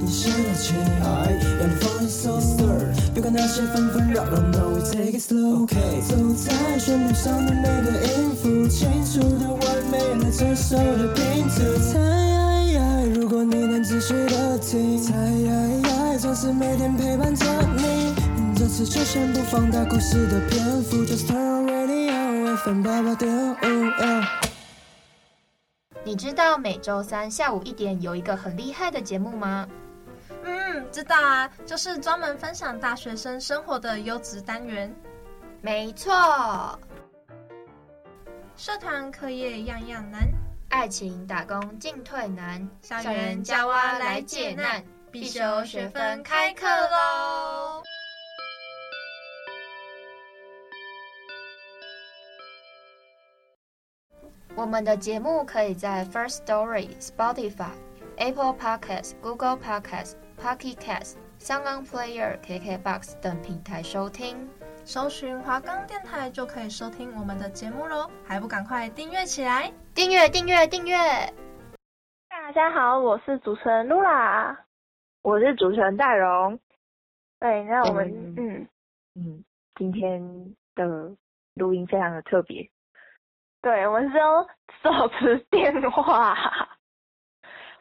你现在起来，I'm falling so slow，别管那些纷纷扰扰，No we take it slow ok。走在旋律上的每个音符，清楚的完美了这首的拼图。猜，如果你能仔细的听，猜，总是每天陪伴着你。这次就先不放大故事的篇幅，Just turn on radio FM 八八点五。你知道每周三下午一点有一个很厉害的节目吗？嗯，知道啊，就是专门分享大学生生活的优质单元。没错，社团课业样样难，爱情打工进退难，校园加蛙来解难，必修学分开课喽！我们的节目可以在 First Story、Spotify、Apple Podcasts、Google Podcasts、Pocket Casts、SoundOnPlayer、KKBox 等平台收听。搜寻华冈电台就可以收听我们的节目喽，还不赶快订阅起来？订阅订阅订阅！大家好，我是主持人露拉，我是主持人戴荣。对，那我们嗯嗯，嗯，今天的录音非常的特别。对，我们是用手持电话，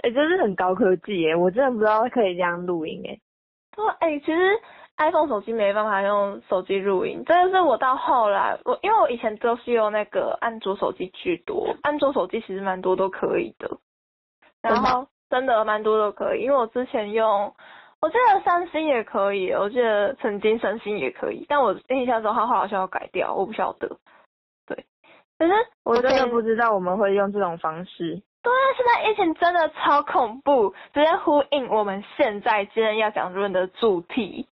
哎、欸，这是很高科技耶！我真的不知道可以这样录音哎。对，哎、欸，其实 iPhone 手机没办法用手机录音，真的是我到后来，我因为我以前都是用那个安卓手机居多，安卓手机其实蛮多都可以的。然后真的蛮多都可以，因为我之前用，我记得三星也可以，我记得曾经三星也可以，但我印象中它好像要改掉，我不晓得。可是我真的不知道我们会用这种方式。对啊，现在疫情真的超恐怖，直接呼应我们现在今天要讲论的主题，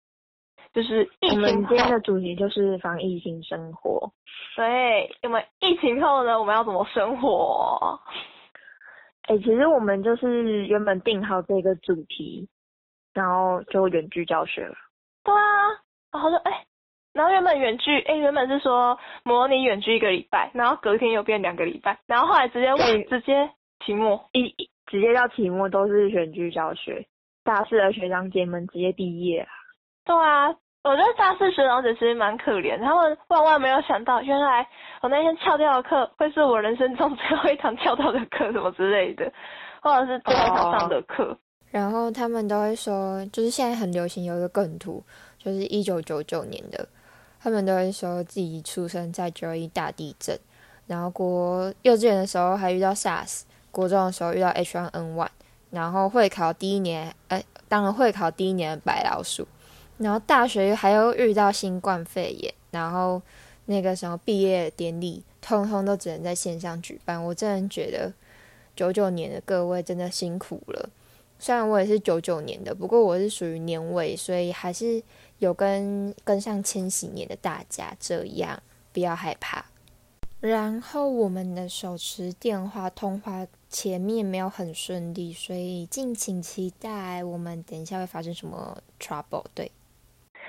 就是疫情。我们今天的主题就是防疫性生活。对，我们疫情后呢，我们要怎么生活？哎、欸，其实我们就是原本定好这个主题，然后就远距教学了。对啊，然后就哎。欸然后原本远距，哎，原本是说模拟远距一个礼拜，然后隔天又变两个礼拜，然后后来直接问直接期末一直接到期末都是远距教学，大四的学长姐们直接毕业了。对啊，我觉得大四学长姐其实蛮可怜，他们万万没有想到，原来我那天翘掉的课会是我人生中 最后一堂翘掉的课，什么之类的，或者是最后一堂上的课。Oh. 然后他们都会说，就是现在很流行有一个梗图，就是一九九九年的。他们都会说自己出生在九一大地震，然后国幼稚园的时候还遇到 SARS，国中的时候遇到 H1N1，然后会考第一年，哎，当然会考第一年的白老鼠，然后大学还有遇到新冠肺炎，然后那个什么毕业典礼，通通都只能在线上举办。我真的觉得九九年的各位真的辛苦了。虽然我也是九九年的，不过我是属于年尾，所以还是有跟跟上千禧年的大家这样，不要害怕。然后我们的手持电话通话前面没有很顺利，所以敬请期待我们等一下会发生什么 trouble。对，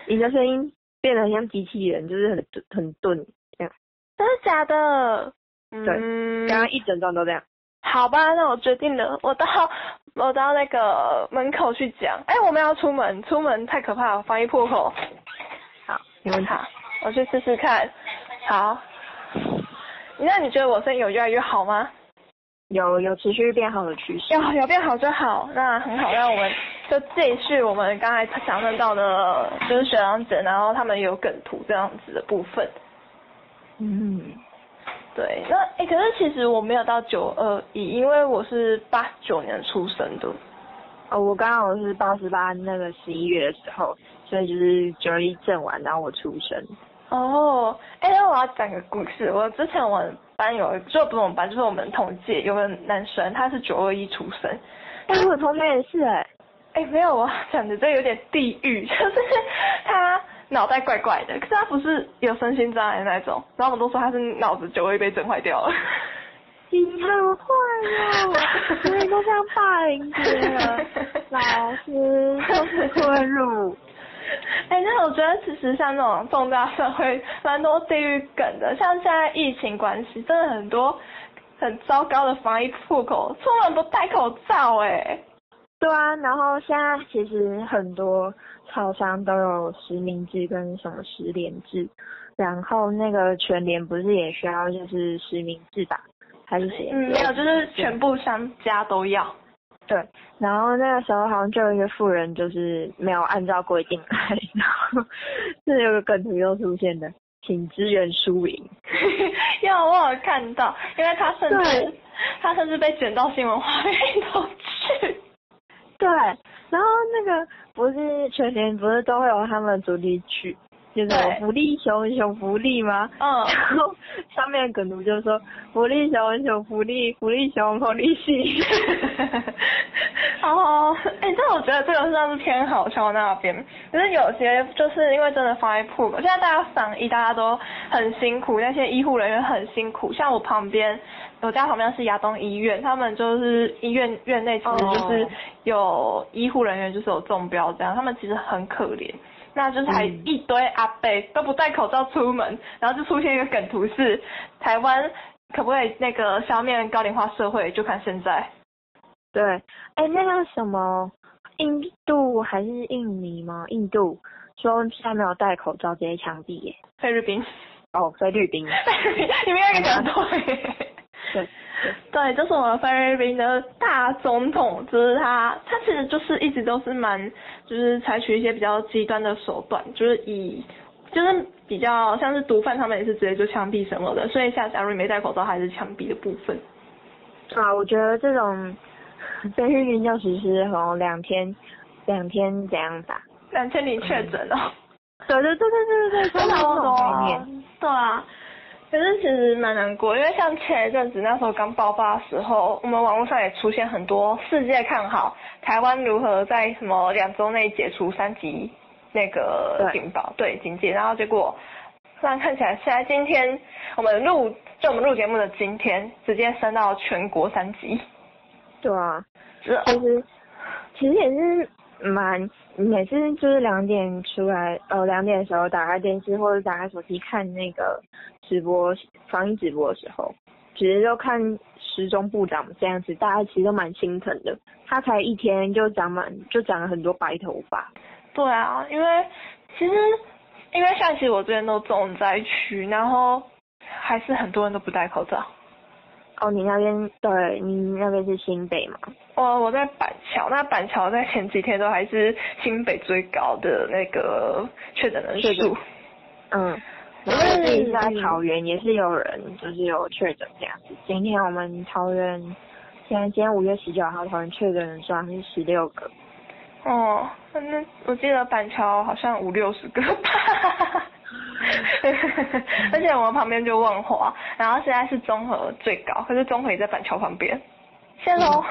你的声音变得很像机器人，就是很很钝这样。真的假的？对，刚刚一整段都这样。好吧，那我决定了，我到我到那个门口去讲。哎、欸，我们要出门，出门太可怕了，防疫破口。好，你问他，我去试试看。好，那你觉得我声音有越来越好吗？有，有持续变好的趋势。有，有变好就好，那很好。那我们就继续我们刚才讲论到的，就是学长姐，然后他们有梗图这样子的部分。嗯。对，那哎、欸，可是其实我没有到九二一，因为我是八九年出生的。哦，我刚好是八十八那个十一月的时候，所以就是九二一震完，然后我出生。哦，哎、欸，那我要讲个故事。我之前我们班有，就不是我们班，就是我们同届有个男生，他是九二一出生。哎、欸，我同学也是哎、欸。哎、欸，没有，我讲的这有点地狱，就是他。脑袋怪怪的，可是他不是有身心障碍那种，然后我们都说他是脑子就会被整坏掉了。你好坏哦，所以都像霸凌别人，老师都是混入。哎、欸，那我觉得其实像那种重大社会蛮多地域梗的，像现在疫情关系，真的很多很糟糕的防疫破口，出门不戴口罩哎、欸。对啊，然后现在其实很多超商都有实名制跟什么实联制，然后那个全联不是也需要就是实名制吧？还是谁？嗯，没有，就是全部商家都要。对，然后那个时候好像就有一个富人就是没有按照规定来，然后是有个梗图又出现的，请支援输赢。因为我有看到，因为他甚至他甚至被卷到新闻画面里头去。对，然后那个不是全年不是都会有他们主题曲？就是福利熊熊福利吗？嗯，然后上面的梗图就是说福利熊熊福利福利熊福利系。哦，哎、欸，但我觉得这个算是偏好笑那边，可是有些就是因为真的放在铺，现在大家防疫大家都很辛苦，那些医护人员很辛苦。像我旁边，我家旁边是亚东医院，他们就是医院院内其实就是有医护人员就是有中标这样，他们其实很可怜。那就是还一堆阿伯都不戴口罩出门，然后就出现一个梗图是台湾可不可以那个消灭高龄化社会，就看现在。对，哎，那个什么印度还是印尼吗？印度说现在没有戴口罩直接枪毙耶。菲律宾。哦，菲律宾。你们应该讲对。对。对，就是我们菲律宾的大总统，就是他，他其实就是一直都是蛮，就是采取一些比较极端的手段，就是以，就是比较像是毒贩，他们也是直接就枪毙什么的，所以像假如你没戴口罩，还是枪毙的部分。啊，我觉得这种菲律宾就实施哦，两天，两天怎样打？两千零确诊哦。对对对对对对对，差不 多。对啊。可是其实蛮难过，因为像前一阵子那时候刚爆发的时候，我们网络上也出现很多世界看好台湾如何在什么两周内解除三级那个警报，对，对警戒，然后结果突然看起来现在今天我们录就我们录节目的今天，直接升到全国三级。对啊，其实其实也是蛮。每次就是两点出来，呃，两点的时候打开电视或者打开手机看那个直播防疫直播的时候，其实就看时钟部长这样子，大家其实都蛮心疼的。他才一天就长满，就长了很多白头发。对啊，因为其实因为像其实我这边都重灾区，然后还是很多人都不戴口罩。哦，你那边对，你那边是新北吗？哦，我在板桥，那板桥在前几天都还是新北最高的那个确诊人数。嗯，我自己在桃园也是有人就是有确诊这样子。今天我们桃园，现在今天五月十九号，桃园确诊人数是十六个。哦，那我记得板桥好像五六十个吧。而且我们旁边就万华，然后现在是中和最高，可是中和也在板桥旁边。谢喽。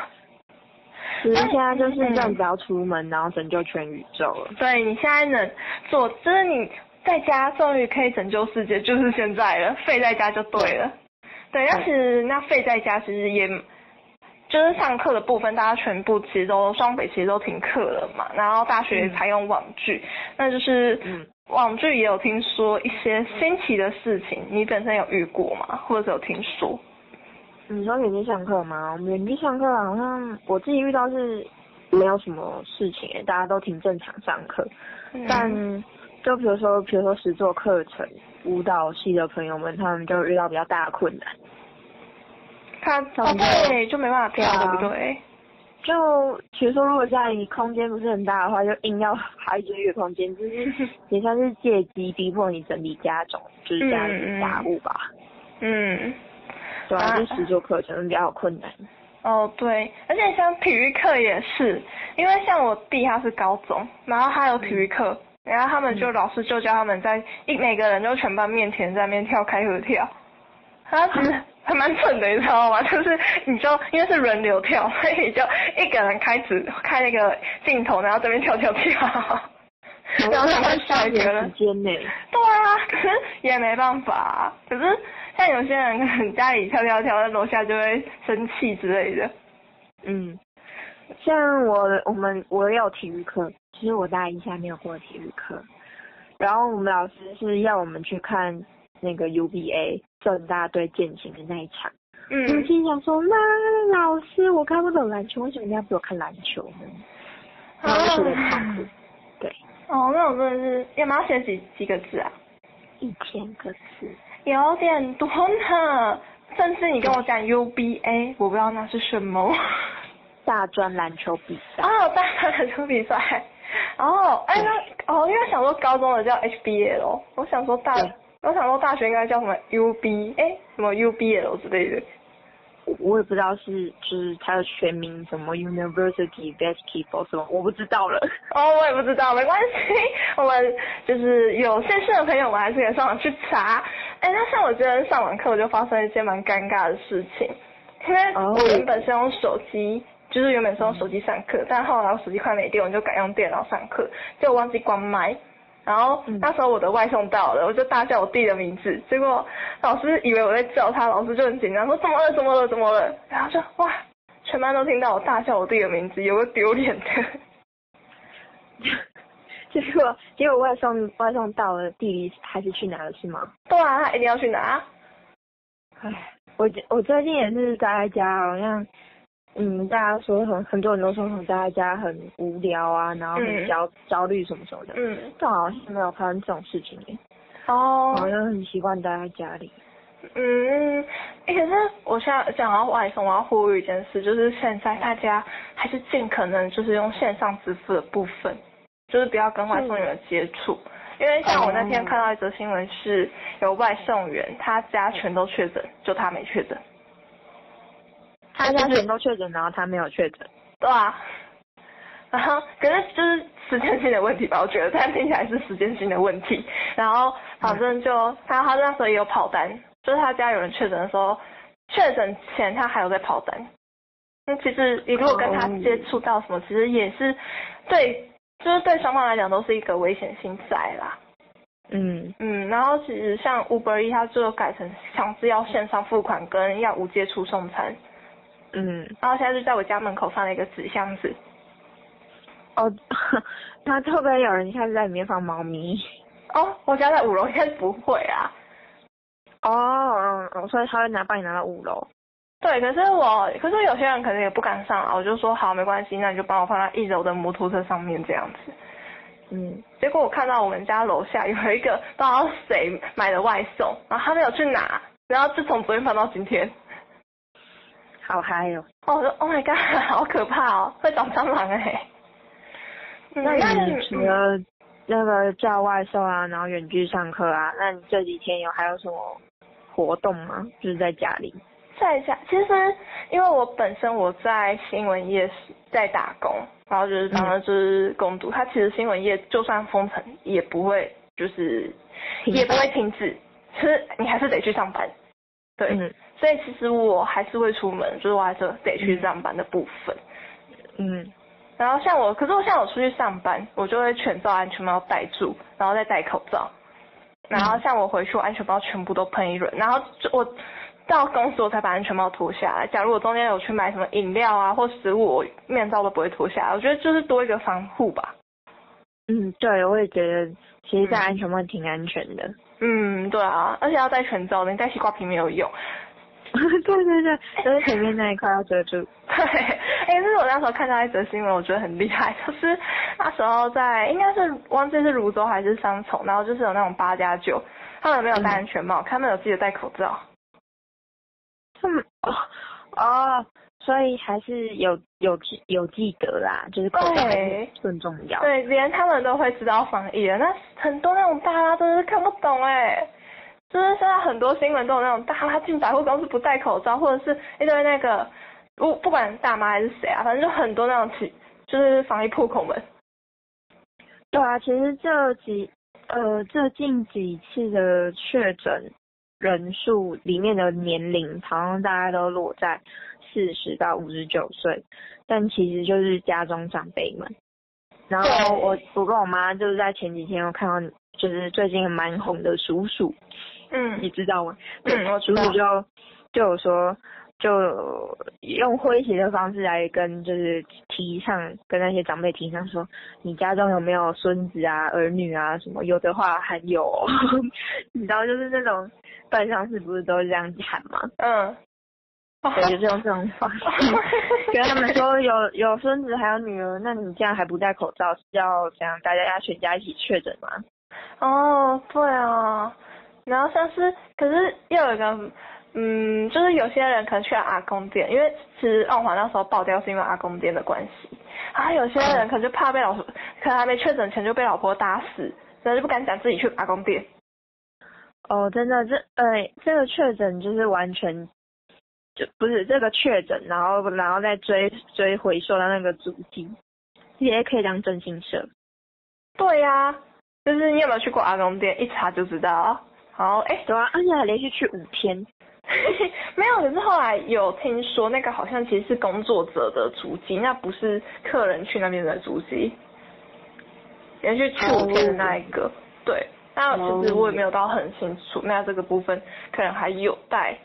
其实现在就是这样，子要出门，然后拯救全宇宙了。对，你现在能做，就是你在家终于可以拯救世界，就是现在了。废在家就对了。对，但是那废在家其实也，就是上课的部分，大家全部其实都双北其实都停课了嘛，然后大学也采用网聚，那就是嗯。网剧也有听说一些新奇的事情，你本身有遇过吗？或者是有听说？你说远距上课吗？我们远距上课好像我自己遇到是没有什么事情，大家都挺正常上课。嗯、但就比如说，比如说实作课程、舞蹈系的朋友们，他们就遇到比较大的困难。他哦对，就没办法跳，对不对？就比如说，如果家里空间不是很大的话，就硬要排一个空间，就是 也算是借机逼迫你整理家中，就是家里的杂物吧。嗯，对啊，就十九课程比较困难。哦，对，而且像体育课也是，因为像我弟他是高中，然后他有体育课，嗯、然后他们就老师就教他们在一每个人就全班面前在那边跳开合跳，他其实。还蛮蠢的，你知道吗？就是你就因为是轮流跳，所以就一个人开始开那个镜头，然后这边跳跳跳，然后他们下一个人。对啊，可 是也没办法。可是像有些人可能家里跳跳跳，在楼下就会生气之类的。嗯，像我我们我也有体育课，其实我大一下没有过体育课，然后我们老师是要我们去看。那个 UBA 正大对健行的那一场，嗯，我心想说，那老师我看不懂篮球，为什么你要给我看篮球呢？然后就觉得痛苦。对。哦，那我真的是要不要写几几个字啊？一千个字，有点多呢。甚至你跟我讲 UBA，我不知道那是什么。大专篮球比赛。哦，大专篮球比赛。哦，哎，那哦，因为想说高中的叫 HBL，我想说大，我想说大学应该叫什么 UB，哎，什么 UBL 之类的。我也不知道是就是它的全名什么 University Basketball 什么，我不知道了。哦，我也不知道，没关系。我们就是有兴趣的朋友，我们还是可以上网去查。哎，那像我今天上完课，我就发生一件蛮尴尬的事情，因为我原本是用手机。就是原本是用手机上课，但后来我手机快没电，我就改用电脑上课，结果忘记关麦。然后那时候我的外送到了，我就大叫我弟的名字，结果老师以为我在叫他，老师就很紧张，说怎么了？怎么了？怎么了？然后就哇，全班都听到我大叫我弟的名字，有个丢脸的。结果结果外送外送到了，弟弟还是去拿了是吗？对啊，他一定要去拿。唉，我我最近也是宅在家，好像。嗯，大家说很很多人都说很大家家很无聊啊，然后很焦、嗯、焦虑什么什么的。嗯，但好像没有发生这种事情耶。哦。好像很习惯待在家里。嗯，哎、欸，可是我现在讲到外送，我要呼吁一件事，就是现在大家还是尽可能就是用线上支付的部分，就是不要跟外送员接触。嗯、因为像我那天看到一则新闻，是有外送员他家全都确诊，就他没确诊。他家全都确诊，然后他没有确诊，对啊，然后可是就是时间性的问题吧，我觉得，但听起来是时间性的问题。然后反正就他他那时候也有跑单，就是他家有人确诊的时候，确诊前他还有在跑单。那其实你如果跟他接触到什么，其实也是对，就是对双方来讲都是一个危险性在啦。嗯嗯，然后其实像 Uber E 它就改成强制要线上付款跟要无接触送餐。嗯，然后现在就在我家门口放了一个纸箱子。哦，那会不会有人现在在里面放猫咪？哦，我家在五楼，应该不会啊。哦，嗯，嗯，所以他会拿帮你拿到五楼。对，可是我，可是有些人可能也不敢上啊。我就说好，没关系，那你就帮我放在一楼的摩托车上面这样子。嗯，结果我看到我们家楼下有一个不知道谁买的外送，然后他没有去拿，然后自从昨天放到今天。好嗨哦！哦，我说 Oh my god，好可怕哦，会长蟑螂哎。那你除了那个叫外送啊，然后远距上课啊，那你这几天有还有什么活动吗？就是在家里。在家，其实因为我本身我在新闻业在打工，然后就是当了就是工读，它、嗯、其实新闻业就算封城也不会就是也不会停止，其实你还是得去上班。对。嗯所以其实我还是会出门，就是我还是得去上班的部分。嗯，然后像我，可是我像我出去上班，我就会全罩安全帽戴住，然后再戴口罩。然后像我回去，我安全帽全部都喷一轮，然后我到公司我才把安全帽脱下来。假如我中间有去买什么饮料啊或食物，我面罩都不会脱下来。我觉得就是多一个防护吧。嗯，对，我也觉得其实戴安全帽挺安全的。嗯，对啊，而且要戴全罩的，你戴西瓜皮没有用。对对对，就是前面那一块要遮住。对，哎，这是我那时候看到一则新闻，我觉得很厉害，就是那时候在应该是忘记是泸州还是三重，然后就是有那种八加九，他们没有戴安全帽，嗯、他们有记得戴口罩。他们哦哦，所以还是有有记有记得啦，就是口罩更重要。对，连他们都会知道防疫了，那很多那种大妈真的是看不懂哎。就是现在很多新闻都有那种大妈进百货公司不戴口罩，或者是一堆那个不不管大妈还是谁啊，反正就很多那种起就是防疫破口们。对啊，其实这几呃这近几次的确诊人数里面的年龄，好像大家都落在四十到五十九岁，但其实就是家中长辈们。然后我我跟我妈就是在前几天我看到就是最近蛮红的叔叔。嗯，你知道吗？嗯，我知道。叔叔就就有说，就用诙谐的方式来跟就是提倡，跟那些长辈提倡说，你家中有没有孙子啊、儿女啊什么？有的话还有、哦，你知道，就是那种办丧事不是都是这样子喊吗？嗯。对，就是用这种方式跟他们说有有孙子还有女儿，那你这样还不戴口罩，是要这样大家要全家一起确诊吗？哦，对啊，然后像是，可是又有一个，嗯，就是有些人可能去了阿公店，因为其实万华那时候爆掉是因为阿公店的关系，啊，有些人可能就怕被老婆，可能还没确诊前就被老婆打死，所以就不敢讲自己去阿公店。哦，真的，这呃，这个确诊就是完全就不是这个确诊，然后然后再追追回溯到那个足迹，也可以当征信社。对呀、啊。就是你有没有去过阿公店？一查就知道。好，哎、欸，对啊，而且还连续去五天。没有，可是后来有听说那个好像其实是工作者的足迹，那不是客人去那边的足迹。连续去五天的那一个，oh. 对。那其实我也没有到很清楚，那这个部分可能还有待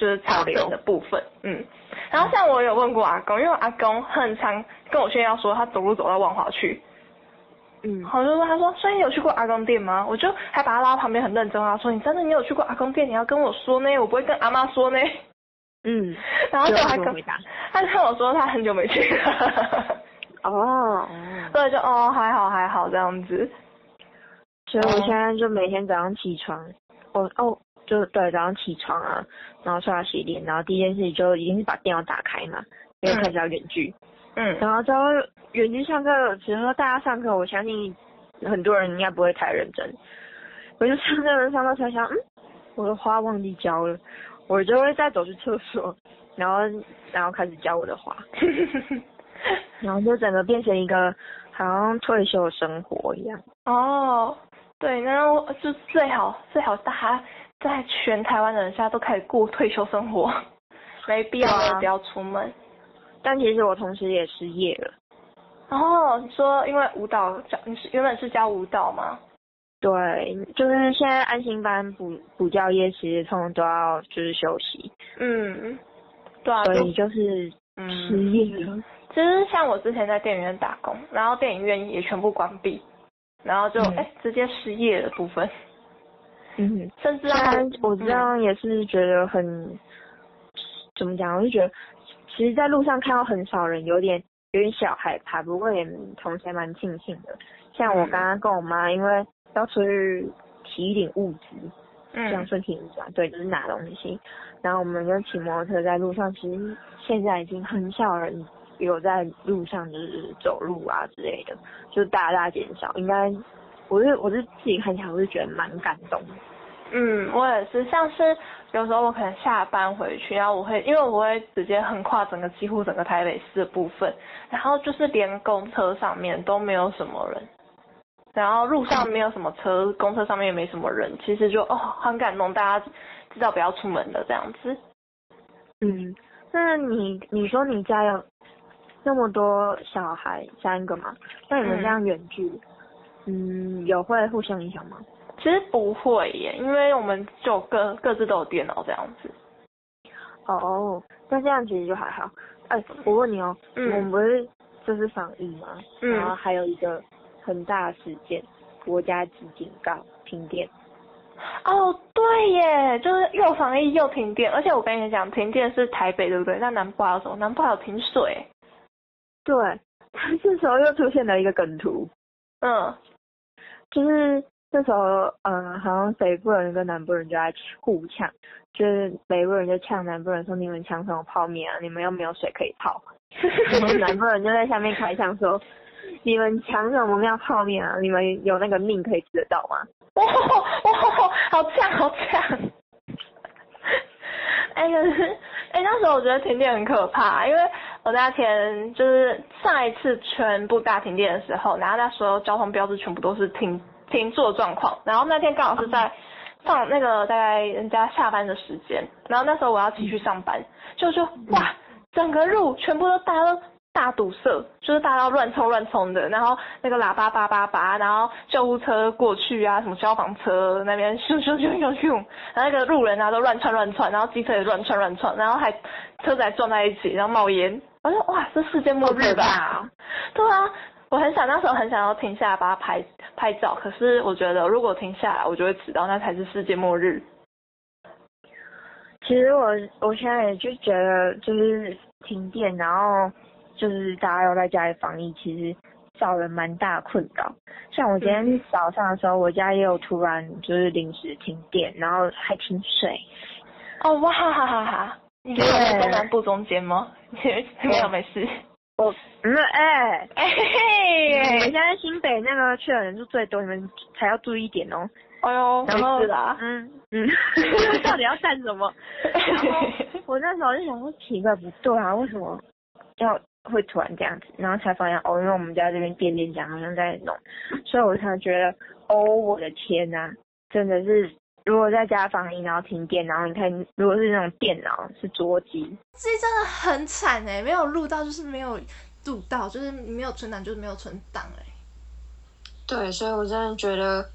就是潮流的部分。嗯。然后像我有问过阿公，因为阿公很常跟我炫耀说他走路走到万华去。嗯，好，就问他说，所以你有去过阿公店吗？我就还把他拉到旁边，很认真啊，说你真的你有去过阿公店，你要跟我说呢，我不会跟阿妈说呢。嗯，然后就还跟他跟我说他很久没去了。哦，所以就哦还好还好这样子。所以我现在就每天早上起床，我哦，就对，早上起床啊，然后刷牙洗脸，然后第一件事情就一定是把电脑打开嘛，因为开始要远距。嗯，然后之后远距上课，只能说大家上课，我相信很多人应该不会太认真。我就上课上到才想，嗯，我的花忘记浇了，我就会再走去厕所，然后然后开始浇我的花，然后就整个变成一个好像退休生活一样。哦，对，然后就最好最好大家在全台湾的人现在都开始过退休生活，没必要的不要出门。但其实我同时也失业了。哦，你说因为舞蹈教，你是原本是教舞蹈吗？对，就是现在安心班补补教业其实通常都要就是休息。嗯，对啊，所以就是失业了。其实像我之前在电影院打工，然后电影院也全部关闭，然后就哎、直接失业的部分。嗯，甚至我这样也是觉得很，嗯、怎么讲？我就觉得。其实，在路上看到很少人，有点有点小害怕，不过也同时还蛮庆幸的。像我刚刚跟我妈，因为要出去提一点物资，嗯，这样顺体物资啊，对，就是拿东西。然后我们就骑摩托车在路上，其实现在已经很少人有在路上就是走路啊之类的，就大大减少。应该，我是我是自己看起来，我是觉得蛮感动的。嗯，我也是，像是有时候我可能下班回去，然后我会，因为我会直接横跨整个几乎整个台北市的部分，然后就是连公车上面都没有什么人，然后路上没有什么车，公车上面也没什么人，其实就哦很感动，大家知道不要出门的这样子。嗯，那你你说你家有那么多小孩三个嘛？那你们这样远距，嗯，嗯，有会互相影响吗？其实不会耶，因为我们就各各自都有电脑这样子。哦，那这样其实就还好。哎，我问你哦，嗯、我们不是就是防疫吗？嗯。然后还有一个很大的事件，国家级警告，停电。哦，对耶，就是又防疫又停电，而且我跟你讲，停电是台北对不对？那南部还有什么？南部还有停水。对，这时候又出现了一个梗图。嗯，就是。那时候，嗯，好像北部人跟南部人就在互呛，就是北部人就呛南部人说：“你们抢什么泡面啊？你们又没有水可以泡。” 然后南部人就在下面开枪说：“ 你们抢什么要泡面啊？你们有那个命可以吃得到吗？”哇 哇，好呛好呛！哎，可是，哎，那时候我觉得停电很可怕，因为我那天就是上一次全部大停电的时候，然后那时候交通标志全部都是停。停坐状况，然后那天刚好是在上那个大概人家下班的时间，然后那时候我要继续上班，就说哇，整个路全部都大家都大堵塞，就是大家都乱冲乱冲的，然后那个喇叭叭叭叭，然后救护车过去啊，什么消防车那边咻咻咻咻咻，然后那个路人啊都乱窜乱窜，然后机车也乱窜乱窜，然后还车子还撞在一起，然后冒烟，我说哇，是世界末日吧？对啊。我很想那时候很想要停下来把它拍拍照，可是我觉得如果停下来，我就会迟到，那才是世界末日。其实我我现在也就觉得，就是停电，然后就是大家要在家里防疫，其实造成蛮大困扰。像我今天早上的时候，我家也有突然就是临时停电，然后还停水。哦哇哈哈哈哈！你是在东南部中间吗？没有没事。我嗯哎哎嘿，你们现在新北那个去的人数最多，你们才要注意一点哦。哎呦，然后没事啦。嗯嗯，到底要干什么？然后 我那时候就想说奇怪不对啊，为什么要会突然这样子？然后才发现哦，因为我们家这边电电讲好像在弄，所以我才觉得哦，我的天呐、啊，真的是。如果在家防疫，然后停电，然后你看，如果是那种电脑是桌机，这真的很惨哎，没有录到就是没有录到，就是没有存档就是没有存档哎。对，所以我真的觉得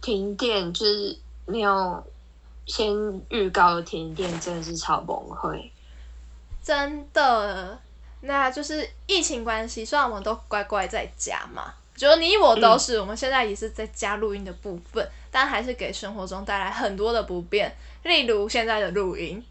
停电就是没有先预告的停电，真的是超崩溃。真的，那就是疫情关系，虽然我们都乖乖在家嘛。就你我都是，嗯、我们现在也是在家录音的部分，但还是给生活中带来很多的不便，例如现在的录音。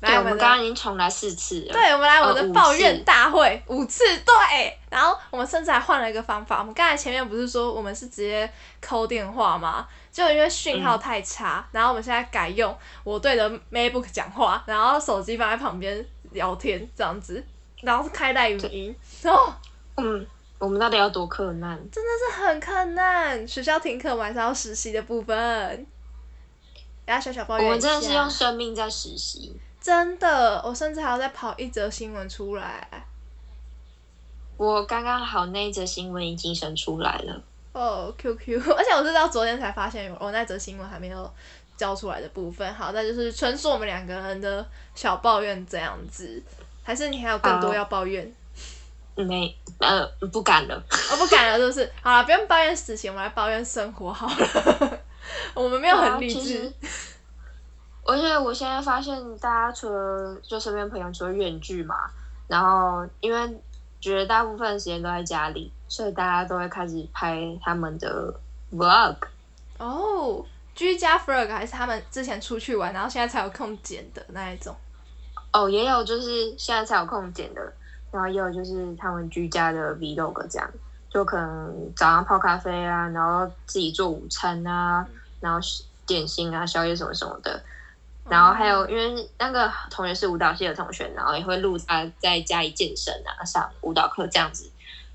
来，我们刚刚已经重来四次了。对，我们来我们的抱怨大会、呃、五次，对。然后我们甚至还换了一个方法，我们刚才前面不是说我们是直接 call 电话吗？就因为讯号太差，嗯、然后我们现在改用我对着 MacBook 讲话，然后手机放在旁边聊天这样子，然后是开带语音哦，嗯。我们到底要多困难？真的是很困难。学校停课，晚上要实习的部分。大家小小抱怨，我们真的是用生命在实习。真的，我甚至还要再跑一则新闻出来。我刚刚好那一则新闻已经生出来了。哦，QQ，而且我是到昨天才发现我那则新闻还没有交出来的部分。好，那就是纯属我们两个人的小抱怨这样子。还是你还有更多要抱怨？没，呃，不敢了，我、哦、不敢了，是不是？好了，不用抱怨事情，我们来抱怨生活好了。我们没有很励志。而且我现在发现，大家除了就身边朋友除了远距嘛，然后因为绝大部分时间都在家里，所以大家都会开始拍他们的 vlog。哦，居家 vlog 还是他们之前出去玩，然后现在才有空剪的那一种。哦，也有就是现在才有空剪的。然后也有就是他们居家的 vlog 这样，就可能早上泡咖啡啊，然后自己做午餐啊，然后点心啊、宵夜什么什么的。然后还有因为那个同学是舞蹈系的同学，然后也会录他在家里健身啊、上舞蹈课这样子。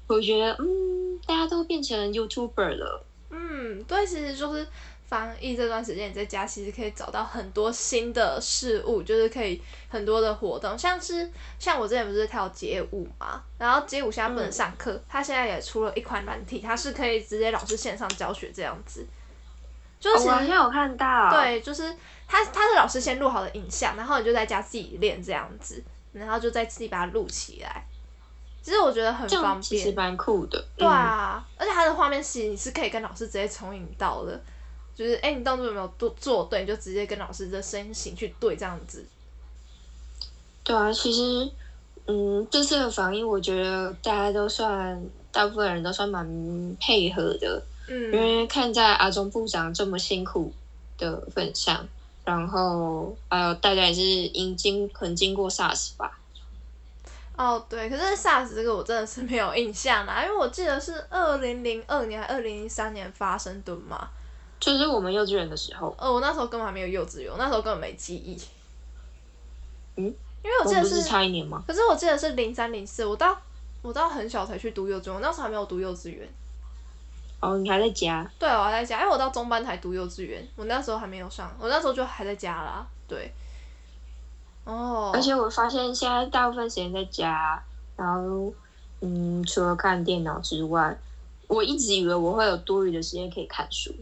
我觉得嗯，大家都变成 YouTuber 了。嗯，对，其实就是。防疫这段时间，你在家其实可以找到很多新的事物，就是可以很多的活动，像是像我之前不是跳街舞嘛，然后街舞现在不能上课，他、嗯、现在也出了一款软体，它是可以直接老师线上教学这样子。就是、哦、我好像有看到，对，就是他他是老师先录好的影像，然后你就在家自己练这样子，然后就再自己把它录起来。其实我觉得很方便，其实蛮酷的。对啊，嗯、而且它的画面其实你是可以跟老师直接重影到的。就是哎，你动作有没有做做对，你就直接跟老师的身形去对这样子。对啊，其实，嗯，这次的防疫，我觉得大家都算，大部分人都算蛮配合的。嗯，因为看在阿中部长这么辛苦的份上，然后还有大家也是已经很经过 SARS 吧。哦，对，可是 SARS 这个我真的是没有印象啦，因为我记得是二零零二年还二零零三年发生的嘛。就是我们幼稚园的时候。呃，我那时候根本还没有幼稚园，我那时候根本没记忆。嗯，因为我记得是，是差一年吗？可是我记得是零三零四，我到我到很小才去读幼稚园，我那时候还没有读幼稚园。哦，你还在家？对，我还在家，因为我到中班才读幼稚园，我那时候还没有上，我那时候就还在家啦。对。哦。而且我发现现在大部分时间在家，然后嗯，除了看电脑之外，我一直以为我会有多余的时间可以看书。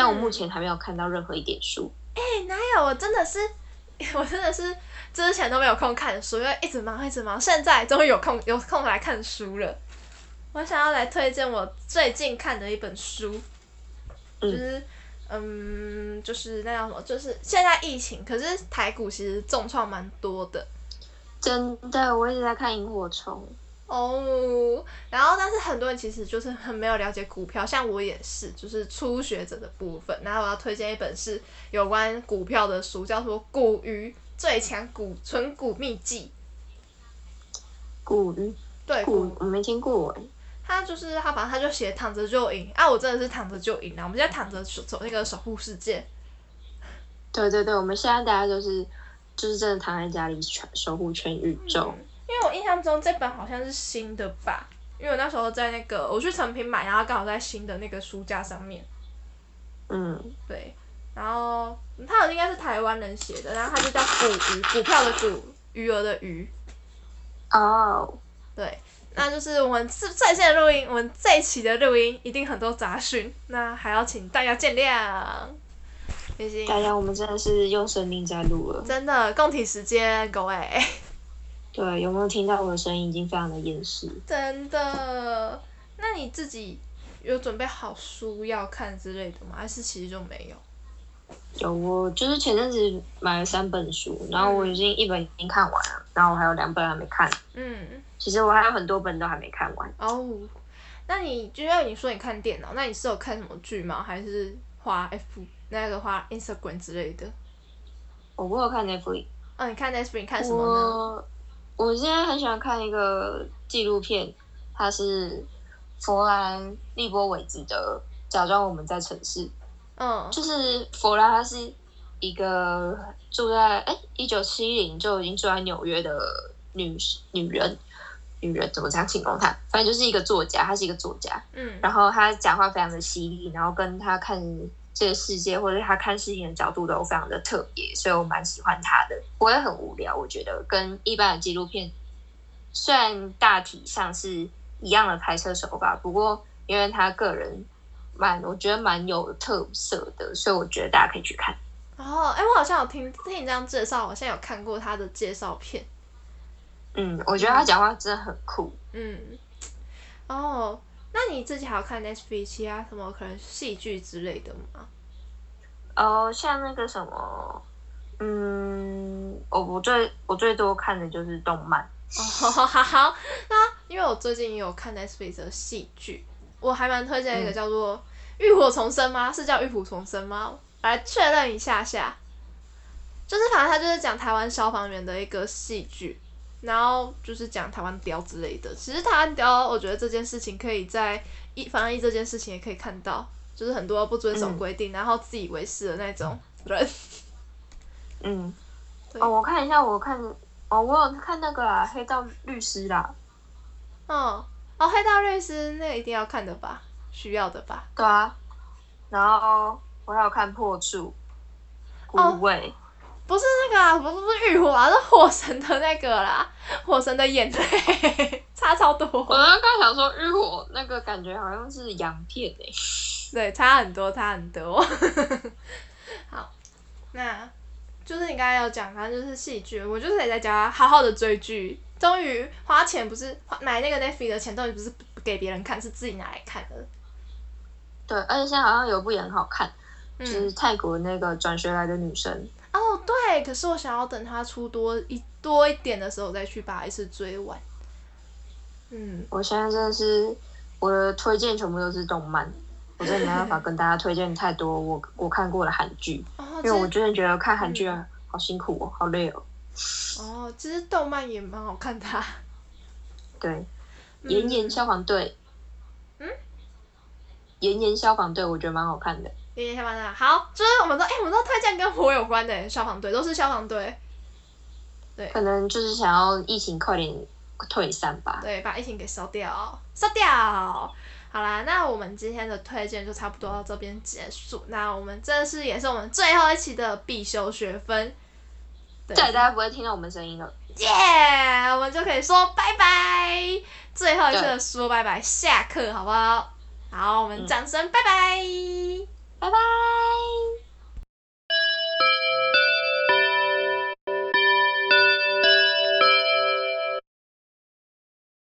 但我目前还没有看到任何一点书。哎、哪有？我真的是，我真的是之前都没有空看书，因为一直忙，一直忙。现在终于有空，有空来看书了。我想要来推荐我最近看的一本书，就是，嗯，嗯，就是那叫什么？就是现在疫情，可是台股其实重创蛮多的。真的，我一直在看萤火虫。哦，然后但是很多人其实就是很没有了解股票，像我也是，就是初学者的部分。然后我要推荐一本是有关股票的书，叫做《股鱼最强股存股秘籍》。股鱼对，股我没听过哎。他就是他，反正他就写躺着就赢啊！我真的是躺着就赢了。我们现在躺着走走那个守护世界。对对对，我们现在大家都是就是真的躺在家里全守护全宇宙。嗯因为我印象中这本好像是新的吧，因为我那时候在那个我去成品买，然后刚好在新的那个书架上面。嗯，对，然后他应该是台湾人写的，然后他就叫股鱼，股票的股，鱼儿的鱼。哦，对，那就是我们是在线的录音，我们这一期的录音一定很多杂讯，那还要请大家见谅。谢谢大家，我们真的是用生命在录了，真的共体时间，各位。对，有没有听到我的声音？已经非常的厌世。真的？那你自己有准备好书要看之类的吗？还是其实就没有？有，我就是前阵子买了三本书，然后我已经一本已经看完了，然后我还有两本还没看。嗯，其实我还有很多本都还没看完。哦，那你就像你说你看电脑，那你是有看什么剧吗？还是花 F 那个花 Instagram 之类的？我不有看 Netflix。哦，你看 Netflix 看什么呢？我现在很喜欢看一个纪录片，它是佛兰利波韦兹的《假装我们在城市》。嗯，就是佛兰，她是一个住在哎一九七零就已经住在纽约的女女人，女人怎么这样形容她？反正就是一个作家，她是一个作家。嗯，然后她讲话非常的犀利，然后跟她看这个世界或者他看事情的角度都非常的特别，所以我蛮喜欢他的。不会很无聊，我觉得跟一般的纪录片虽然大体上是一样的拍摄手法，不过因为他个人蛮，我觉得蛮有特色的，所以我觉得大家可以去看。哦，哎，我好像有听听你这样介绍，好像有看过他的介绍片。嗯，我觉得他讲话真的很酷。嗯，哦。那你自己还有看 Netflix 其他什么可能戏剧之类的吗？哦，像那个什么，嗯，我我最我最多看的就是动漫。哦，好，好，好，那因为我最近也有看 Netflix 的戏剧，我还蛮推荐一个叫做《浴火重生》吗？是叫《浴火重生》吗？来确认一下下，就是反正它就是讲台湾消防员的一个戏剧。然后就是讲台湾雕之类的，其实台湾雕，我觉得这件事情可以在一防疫这件事情也可以看到，就是很多不遵守规定，嗯、然后自以为是的那种人。嗯，对哦，我看一下，我看哦，我有看那个啦，《黑道律师》啦。哦哦，《黑道律师》那个一定要看的吧？需要的吧？对啊。然后我还有看破处《孤味》。不是那个啊，不是不是浴火啊，是火神的那个啦，火神的眼泪 差超多。我刚刚想说浴火那个感觉好像是洋片诶，对，差很多，差很多。好，那就是你刚才有讲，反正就是戏剧，我就是得在家好好的追剧。终于花钱不是买那个 Netflix 的钱，终于不是给别人看，是自己拿来看的。对，而且现在好像有部也很好看，嗯、就是泰国那个转学来的女生。哦，对，可是我想要等它出多一多一点的时候再去把一次追完。嗯，我现在真的是我的推荐全部都是动漫，我真的没办法跟大家推荐太多我我看过的韩剧，哦、因为我真的觉得看韩剧好辛苦哦，好累哦。哦，其实动漫也蛮好看的、啊。对，炎炎消防队。嗯。炎炎消防队，我觉得蛮好看的。消防队好，就是我们都哎、欸，我们都推荐跟火有关的消防队，都是消防队。对，可能就是想要疫情快点退散吧。对，把疫情给烧掉，烧掉。好啦，那我们今天的推荐就差不多到这边结束。那我们这是也是我们最后一期的必修学分。对，大家不会听到我们声音了。耶，yeah, 我们就可以说拜拜，最后一次说拜拜，下课好不好？好，我们掌声拜拜。拜拜。